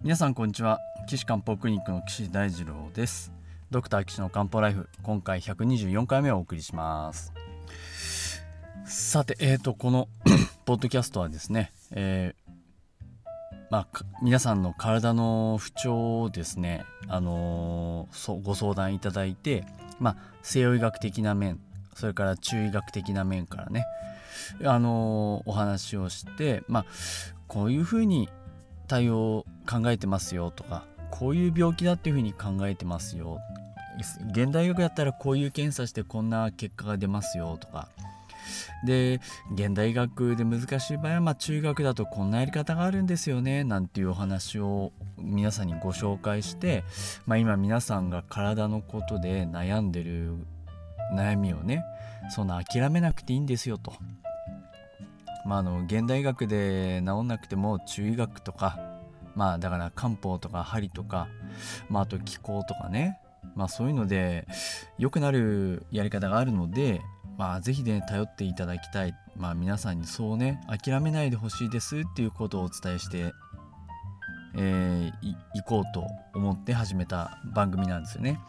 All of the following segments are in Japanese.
皆さんこんにちは。岸漢方クリニックの岸大二郎です。ドクター岸の漢方ライフ今回124回目をお送りします。さてえーとこの ポッドキャストはですね、えー、まあ、皆さんの体の不調をですね、あのー、ご相談いただいて、まあ、西洋医学的な面それから中医学的な面からね、あのー、お話をして、まあ、こういうふうに対応考えてますよとかこういう病気だっていうふうに考えてますよ。現代医学やったらこういう検査してこんな結果が出ますよとか。で現代医学で難しい場合は、まあ、中学だとこんなやり方があるんですよねなんていうお話を皆さんにご紹介して、まあ、今皆さんが体のことで悩んでる悩みをねそんな諦めなくていいんですよと。まあ、あの現代医学で治んなくても中医学とかまあだから漢方とか針とか、まあ、あと気候とかねまあそういうので良くなるやり方があるのでまあ是非ね頼っていただきたいまあ皆さんにそうね諦めないでほしいですっていうことをお伝えしてえー、いこうと思って始めた番組なんですよね。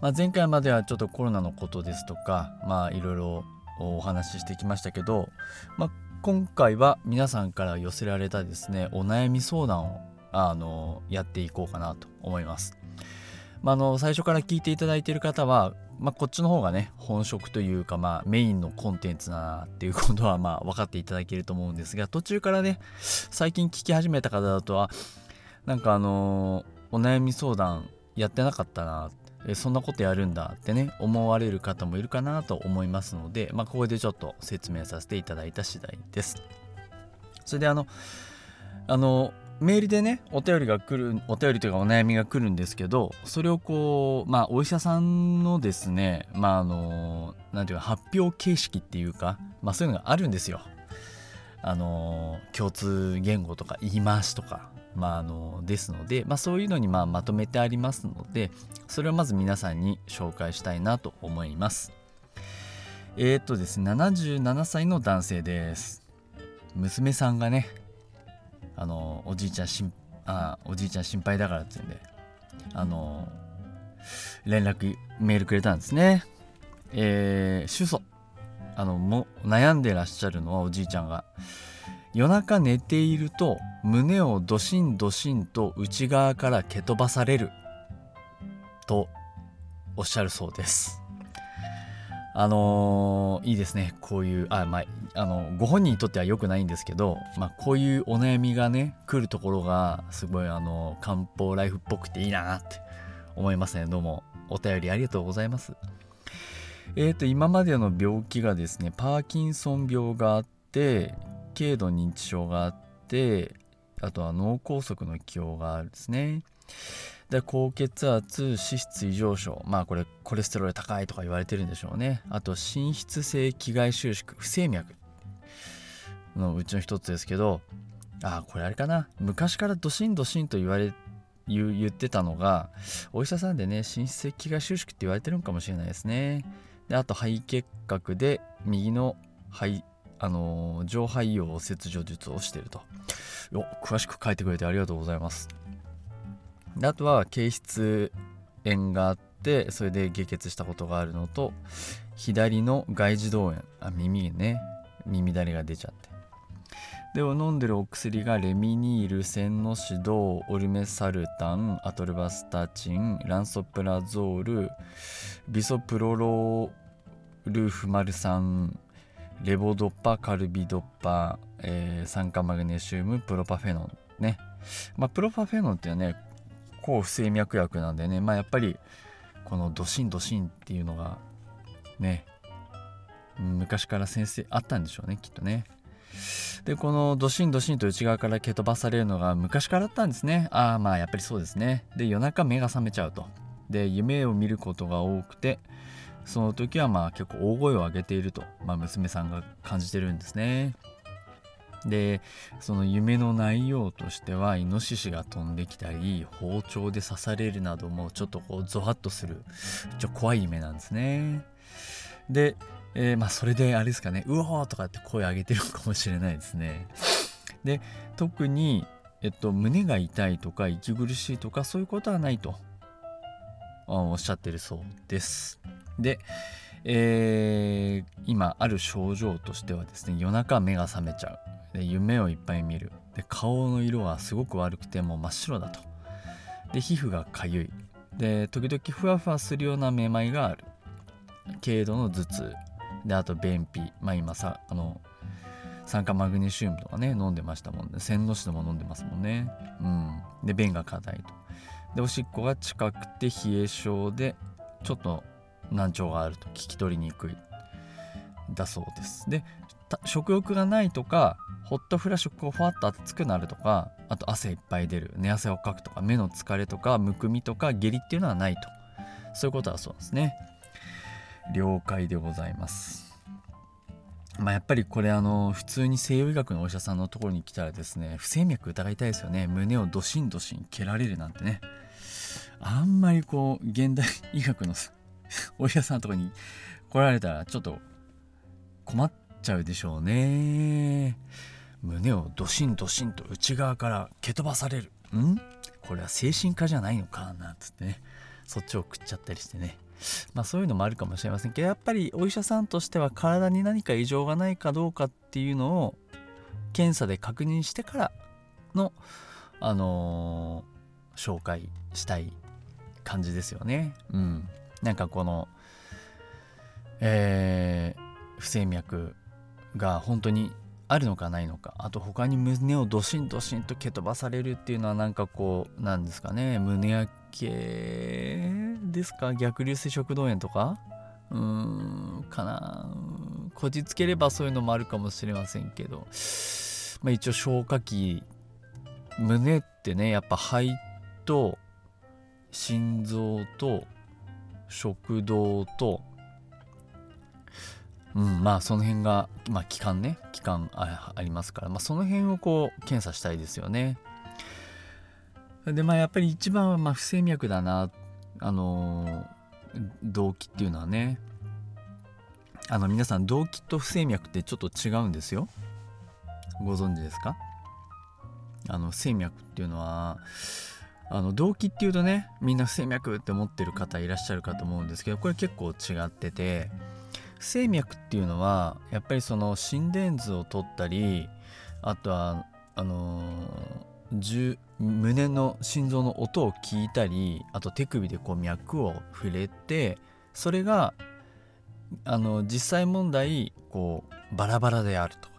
まあ、前回まではちょっとコロナのことですとかまあいろいろお話ししてきましたけど、まあ、今回は皆さんから寄せられたですねお悩み相談をあのやっていこうかなと思います。まあ、の最初から聞いていただいている方は、まあ、こっちの方がね本職というか、まあ、メインのコンテンツだなっていうことはまあ分かっていただけると思うんですが途中からね最近聞き始めた方だとはなんかあのお悩み相談やってなかったなえそんなことやるんだってね思われる方もいるかなと思いますので、まあ、ここでちょっと説明させていただいた次第です。それであのあのメールでねお便りが来るお便りというかお悩みが来るんですけどそれをこうまあお医者さんのですねまああの何ていうか発表形式っていうかまあそういうのがあるんですよ。あの共通言語とか言い回しとかまあ、あのですので、まあ、そういうのにまあまとめてありますのでそれをまず皆さんに紹介したいなと思います。えー、っとですね77歳の男性です。娘さんがねあのおじいちゃんしんあおじいちゃん心配だからって言うんであの連絡メールくれたんですね。えー、主訴。あのも悩んでらっしゃるのはおじいちゃんが夜中寝ていると胸をドシンドシンと内側から蹴飛ばされる。とおっしゃるそうです。あのー、いいですね。こういうあまああのご本人にとっては良くないんですけど、まあ、こういうお悩みがね来るところがすごいあの漢方ライフっぽくていいなって思いますね。どうもお便りありがとうございます。えーと今までの病気がですねパーキンソン病があって軽度認知症があってあとは脳梗塞の気応があるんですね。で高血圧脂質異常症まあこれコレステロール高いとか言われてるんでしょうね。あと心室性気外収縮不整脈のうちの一つですけどあこれあれかな。昔からドシンドシンと言われ言言ってたのがお医者さんでね心室性気外収縮って言われてるのかもしれないですね。であと肺結核で右の肺あの上肺葉切除術をしていると。よ詳しく書いてくれてありがとうございます。であとは経質炎があってそれで下血したことがあるのと左の外耳道炎。あ耳ね。耳だれが出ちゃって。で飲んでるお薬がレミニールセンノシドオルメサルタンアトルバスタチンランソプラゾールビソプロロールフマル酸レボドッパ、カルビドッパ、えー、酸化マグネシウム、プロパフェノンね。まあ、プロパフェノンっていうのはね、抗不整脈薬なんでね、まあやっぱり、このドシンドシンっていうのが、ね、昔から先生あったんでしょうね、きっとね。で、このドシンドシンと内側から蹴飛ばされるのが昔からあったんですね。ああ、まあやっぱりそうですね。で、夜中目が覚めちゃうと。で、夢を見ることが多くて、その時はまあ結構大声を上げていると、まあ、娘さんが感じてるんですね。でその夢の内容としてはイノシシが飛んできたり包丁で刺されるなどもちょっとこうゾワッとするちょ怖い夢なんですね。で、えー、まあそれであれですかねうおーとかって声上げてるかもしれないですね。で特に、えっと、胸が痛いとか息苦しいとかそういうことはないとおっしゃってるそうです。で、えー、今ある症状としてはですね夜中目が覚めちゃう。で夢をいっぱい見る。で顔の色はすごく悪くてもう真っ白だと。で皮膚がかゆい。で時々ふわふわするようなめまいがある。軽度の頭痛。であと便秘。まあ今さあの酸化マグネシウムとかね飲んでましたもんね。洗脳紙でも飲んでますもんね。うん。で便が硬いと。でおしっこが近くて冷え性でちょっと難聴があると聞き取りにくいだそうです。で食欲がないとかホットフラッシュこうふわっと熱くなるとかあと汗いっぱい出る寝汗をかくとか目の疲れとかむくみとか下痢っていうのはないと。そういうことはそうですね。了解でございます。まあ、やっぱりこれあの普通に西洋医学のお医者さんのところに来たらですね不整脈疑いたいですよね。胸をドシンドシン蹴られるなんてね。あんまりこう現代医学の お医者さんとかに来られたらちょっと困っちゃうでしょうね。胸をドシンドシンと内側から蹴飛ばされる。ん？これは精神科じゃないのか？なんつってね。そっちを食っちゃったりしてね。まあそういうのもあるかもしれませんけどやっぱりお医者さんとしては体に何か異常がないかどうかっていうのを検査で確認してからのあのー、紹介したい感じですよね。うん。なんかこのえー、不整脈が本当にあるのかないのかあと他に胸をドシンドシンと蹴飛ばされるっていうのはなんかこうなんですかね。胸焼けですか？逆流性食道炎とか？うーんかな。こじつければそういうのもあるかもしれませんけど、まあ、一応消化器胸ってねやっぱ肺と心臓と食道とうん、まあその辺が、まあ、期間ね。期間ありますから、まあ、その辺をこう検査したいですよね。でまあやっぱり一番はまあ不整脈だな。あの動機っていうのはね。あの皆さん動機と不整脈ってちょっと違うんですよ。ご存知ですか？あの不整脈っていうのはあの動機っていうとねみんな不整脈って思ってる方いらっしゃるかと思うんですけどこれ結構違ってて不整脈っていうのはやっぱりその心電図を取ったりあとはあのー、胸の心臓の音を聞いたりあと手首でこう脈を触れてそれがあの実際問題こうバラバラであるとか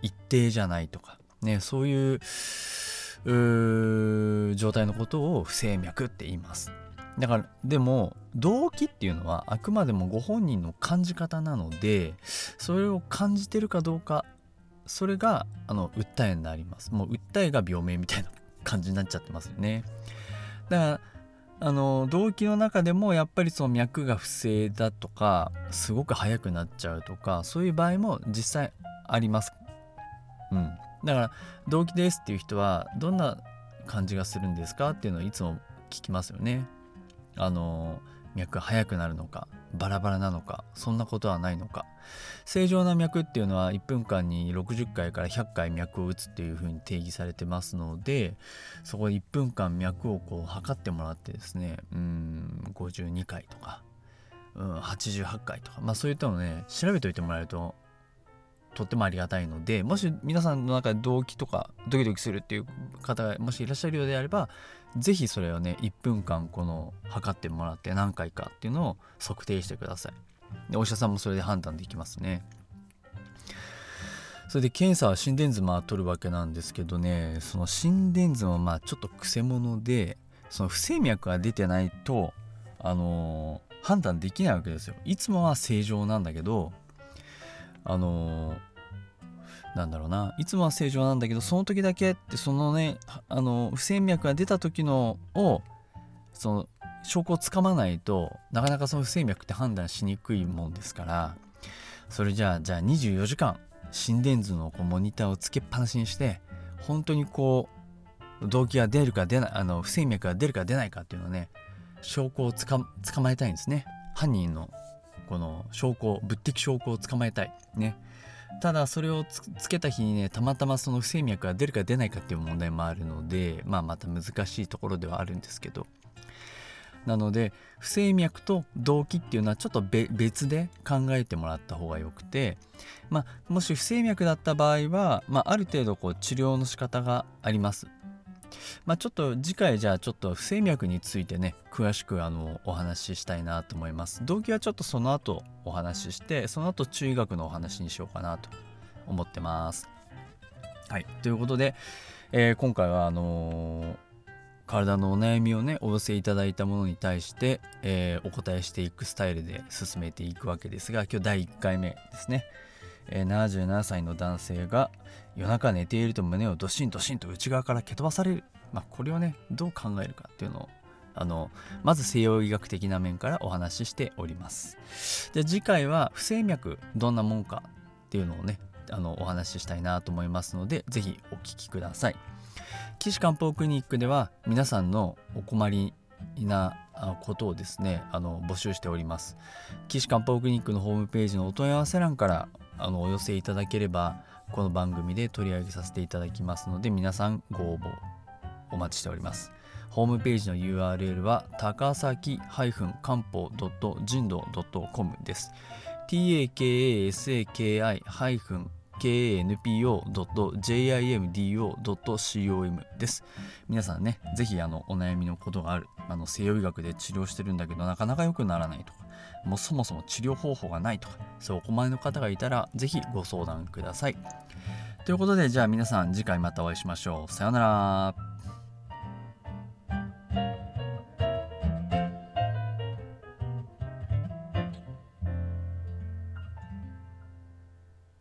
一定じゃないとかねそういう状態のことを不整脈って言います。だからでも動機っていうのはあくまでもご本人の感じ方なのでそれを感じてるかどうかそれがあの訴えになります。もう訴えが病名みたいな感じになっちゃってますよね。だからあの動機の中でもやっぱりその脈が不正だとかすごく速くなっちゃうとかそういう場合も実際あります。うん。だから動機ですっていう人はどんな感じがするんですかっていうのをいつも聞きますよね。あの脈が速くなるのかバラバラなのかそんなことはないのか。正常な脈っていうのは1分間に60回から100回脈を打つっていうふうに定義されてますのでそこで1分間脈をこう測ってもらってですねうん52回とか、うん、88回とかまあそういったのね調べておいてもらえるととってもありがたいのでもし皆さんの中で動機とかドキドキするっていう方がもしいらっしゃるようであれば是非それをね1分間この測ってもらって何回かっていうのを測定してください。でお医者さんもそれで判断できますね。それで検査は心電図まあ取るわけなんですけどねその心電図もまあちょっとくせ者でその不整脈が出てないとあのー、判断できないわけですよ。いつもは正常なんだけどあのなんだろうな。いつもは正常なんだけどその時だけってそのねあの不整脈が出た時のをその証拠をつかまないとなかなかその不整脈って判断しにくいもんですからそれじゃあじゃあ24時間心電図のこうモニターをつけっぱなしにして本当にこう動機が出るか出ないあの不整脈が出るか出ないかっていうのをね証拠をつか捕まえたいんですね。犯人のこの証拠物的証拠を捕まえたい。ね。ただそれをつけた日にねたまたまその不整脈が出るか出ないかっていう問題もあるのでまあまた難しいところではあるんですけど。なので不整脈と動機っていうのはちょっと別で考えてもらった方がよくて、まあ、もし不整脈だった場合は、まあ、ある程度こう治療の仕方があります。まあ、ちょっと次回じゃあちょっと不整脈についてね詳しくあのお話ししたいなと思います。動機はちょっとその後お話ししてその後中医学のお話にしようかなと思ってます。はい。ということで、えー、今回はあのー体のお悩みをねお寄せいただいたものに対して、えー、お答えしていくスタイルで進めていくわけですが今日第1回目ですね、えー、77歳の男性が夜中寝ていると胸をドシンドシンと内側から蹴飛ばされる、まあ、これをねどう考えるかっていうのをあのまず西洋医学的な面からお話ししております。で次回は不整脈どんなもんかっていうのをねあのお話ししたいなと思いますので是非お聞きください。岸漢方クリニックでは皆さんのお困りなことをですねあの募集しております。岸漢方クリニックのホームページのお問い合わせ欄からあのお寄せいただければこの番組で取り上げさせていただきますので皆さんご応募お待ちしております。ホームページの URL は高崎漢方人道 .com です takasaki- kanpo.jimdo.com です。皆さんね、ぜひあのお悩みのことがある、あの西洋医学で治療してるんだけどなかなか良くならないとか、もうそもそも治療方法がないとか、そうお困りの方がいたら、ぜひご相談ください。ということで、じゃあ皆さん次回またお会いしましょう。さようなら。